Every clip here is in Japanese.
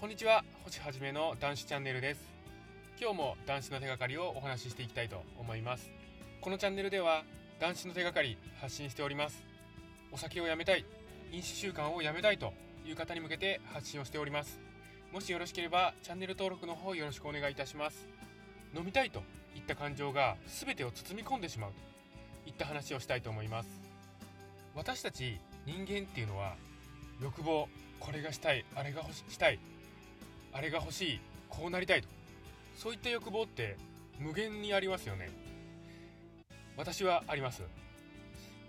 こんにちは。星はじめの男子チャンネルです。今日も男子の手がかりをお話ししていきたいと思います。このチャンネルでは男子の手がかり発信しております。お酒をやめたい。飲酒習慣をやめたいという方に向けて発信をしております。もしよろしければチャンネル登録の方よろしくお願いいたします。飲みたいといった感情が全てを包み込んでしまう。といった話をしたいと思います。私たち人間っていうのは欲望これがしたいあれが欲ししたい。あれが欲しいこうなりたいと。そういった欲望って無限にありますよね。私はあります。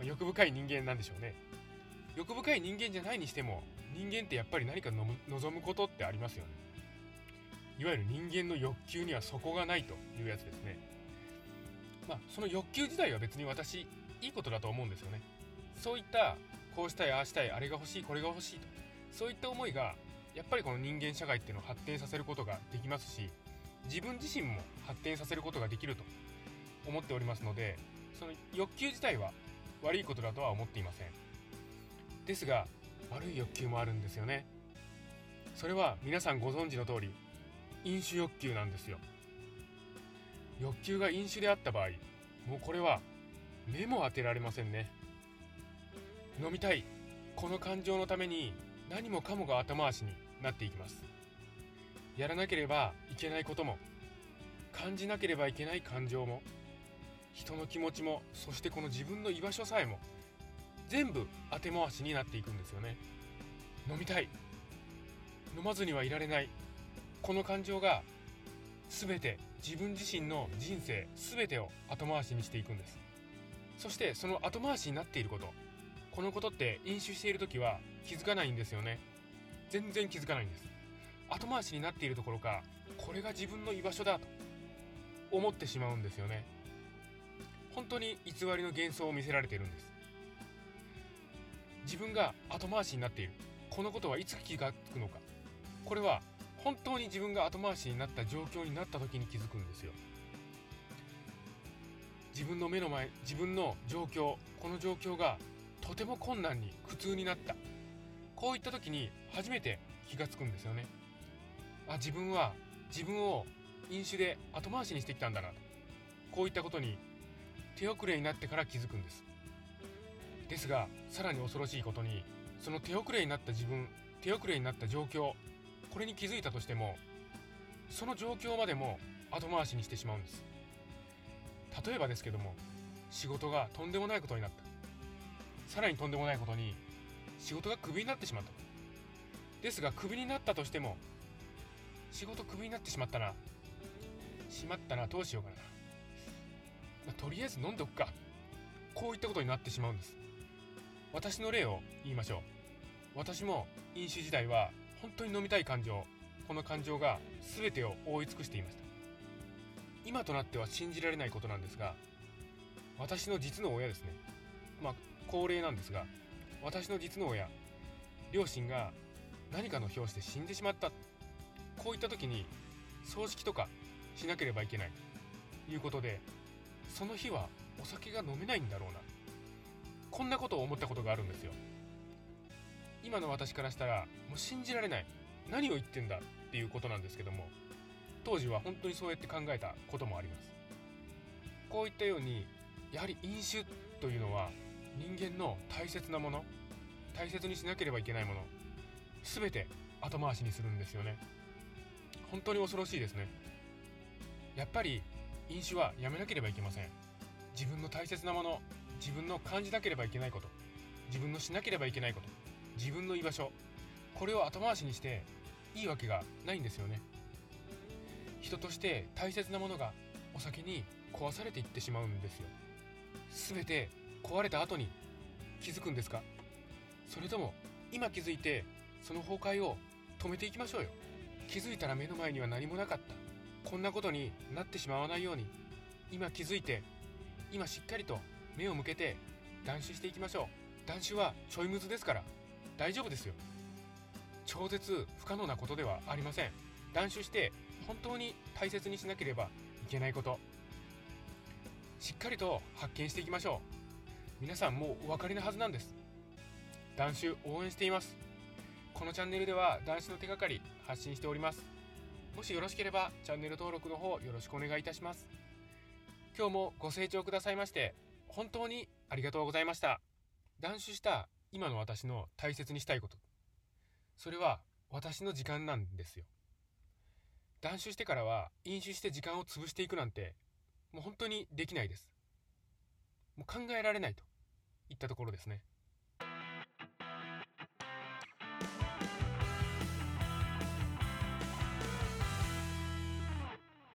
欲深い人間なんでしょうね。欲深い人間じゃないにしても人間ってやっぱり何か望むことってありますよね。いわゆる人間の欲求には底がないというやつですね。まあその欲求自体は別に私いいことだと思うんですよね。そういったこうしたいああしたいあれが欲しいこれが欲しいと。そういった思いがやっぱりこの人間社会っていうのを発展させることができますし自分自身も発展させることができると思っておりますのでその欲求自体は悪いことだとは思っていません。ですが悪い欲求もあるんですよね。それは皆さんご存知の通り飲酒欲求なんですよ。欲求が飲酒であった場合もうこれは目も当てられませんね。飲みたいこの感情のために何もかもが後回しに。なっていきます。やらなければいけないことも感じなければいけない感情も人の気持ちもそしてこの自分の居場所さえも全部当て回しになっていくんですよね。飲みたい。飲まずにはいられない。この感情が全て自分自身の人生全てを後回しにしていくんです。そしてその後回しになっていること。このことって飲酒している時は気づかないんですよね。全然気づかないんです。後回しになっているところかこれが自分の居場所だと思ってしまうんですよね。本当に偽りの幻想を見せられているんです。自分が後回しになっている。このことはいつ気がつくのか。これは本当に自分が後回しになった状況になった時に気づくんですよ。自分の目の前自分の状況この状況がとても困難に苦痛になった。こういった時に初めて気がつくんですよね。あ自分は自分を飲酒で後回しにしてきたんだなと。こういったことに手遅れになってから気づくんです。ですがさらに恐ろしいことにその手遅れになった自分手遅れになった状況これに気づいたとしてもその状況までも後回しにしてしまうんです。例えばですけども仕事がとんでもないことになった。さらにとんでもないことに仕事がクビになってしまった。ですがクビになったとしても仕事クビになってしまったな。しまったなどうしようかな、まあ、とりあえず飲んでおくか。こういったことになってしまうんです。私の例を言いましょう。私も飲酒時代は本当に飲みたい感情この感情が全てを覆い尽くしていました。今となっては信じられないことなんですが私の実の親ですね。まあ高齢なんですが私の実の親両親が何かの拍子で死んでしまった。こういった時に葬式とかしなければいけない。ということでその日はお酒が飲めないんだろうな。こんなことを思ったことがあるんですよ。今の私からしたらもう信じられない。何を言ってんだ。っていうことなんですけども当時は本当にそうやって考えたこともあります。こういったようにやはり飲酒というのは人間の大切なもの大切にしなければいけないもの全て後回しにするんですよね。本当に恐ろしいですね。やっぱり飲酒はやめなければいけません。自分の大切なもの自分の感じなければいけないこと自分のしなければいけないこと自分の居場所これを後回しにしていいわけがないんですよね。人として大切なものがお酒に壊されていってしまうんですよ。全て壊れた後に気づくんですか？それとも今気づいてその崩壊を止めていきましょうよ。気づいたら目の前には何もなかった。こんなことになってしまわないように今気づいて今しっかりと目を向けて断酒していきましょう。断酒はちょいむずですから大丈夫ですよ。超絶不可能なことではありません。断酒して本当に大切にしなければいけないこと。しっかりと発見していきましょう。皆さんもうお分かりなはずなんです。断酒応援しています。このチャンネルでは男子の手がかり発信しております。もしよろしければチャンネル登録の方よろしくお願いいたします。今日もご清聴くださいまして本当にありがとうございました。断酒した今の私の大切にしたいこと。それは私の時間なんですよ。断酒してからは飲酒して時間を潰していくなんてもう本当にできないです。もう考えられないといったところですね。